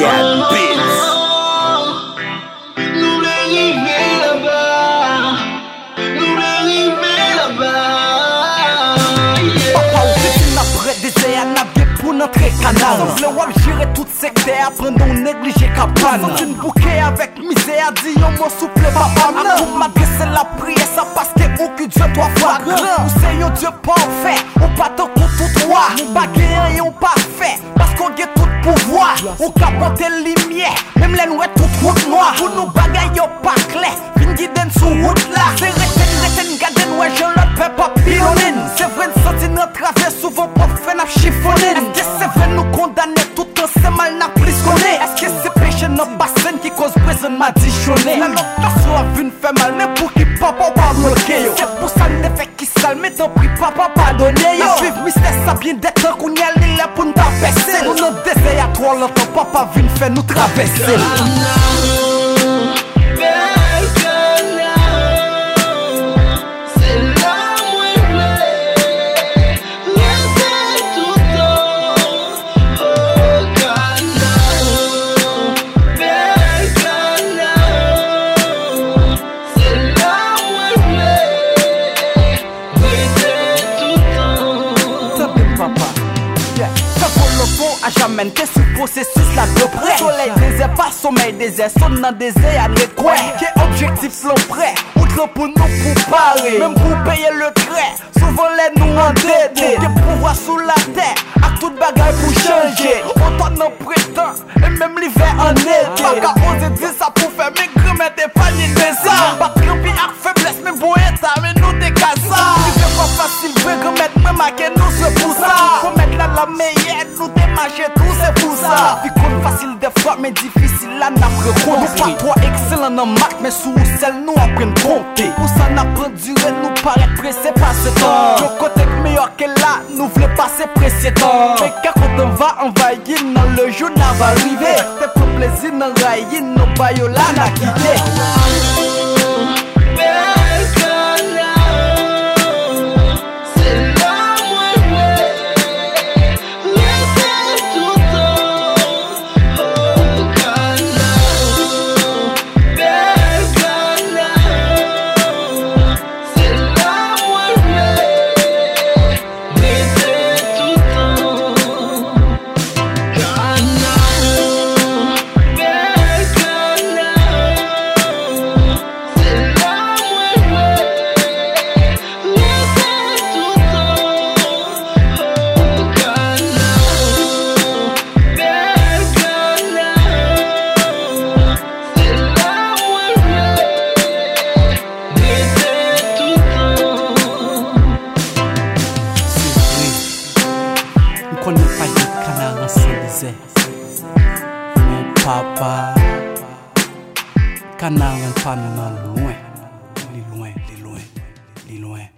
Got Beats. Nous l'arriver là-bas. Nous l'arriver là-bas. Papa ou vete na pre de ze a nabge pou nan tre kanal San vle wap jire tout sekte apren don neglije kapan San un bouke avek mize a di yon mot souple papa nan Pou m'adrese la priye sa paske ou ki Dieu toi flagran Ou kapote limye, mem len wè tout wout mwa Ou nou bagay yo pakle, vin giden sou wout la. Se reten reten gaden wè jen lot pe pa pilonin. Se vren soti nan trave souvo pot fè nap chifonin. Eske se vren nou kondane tout an se mal nap priskone Eske se peche nan basen ki koz brezen ma dishone Nan lot taso avin fè mal, ne pou ki papa pa bloke yo? Se pou sa ne fè ki sal, me tan pri papa pa donye yo. Nan suiv mister sa bin detan koun yel lantan papa vin fè nou travesse Fè volopon a jamen te sou prosesus la de pre Soleil dese pa sommeil Son nan dese a ne kwe Ke objektif lon pre Outre pou nou pou pare Mem pou paye le tre Souvan lè nou an dede Ke pouvoi sou la te Ak tout bagay pou chanje Otan nan pretan E mem li ve an ete Baka ose di sa pou fè Me kremen te fanyi de sa Bak krepi ak febles Me bo eta me nou de kasa Li ve pa fasil ve remet Me make nou se pou sa Faut mettre la la meilleure nou te maje tou se pou sa. Vi kon fasil defwa men difisil la nap rekonte bon, Nou pa tro ekselen nan mak men sou ou sel nou apren bon, konte Pou sa nap rendure nou paret prese pase tan. Bon. Yo kotek meyo ke la nou vle pase prese tan. Mè kakot an va envaye nan le joun nan va rive Te pou plezi nan raye nan bayo la na kite. kuliphanyika nangasindize nepapa kanange mfana naluwe lilwe lilwe lilwe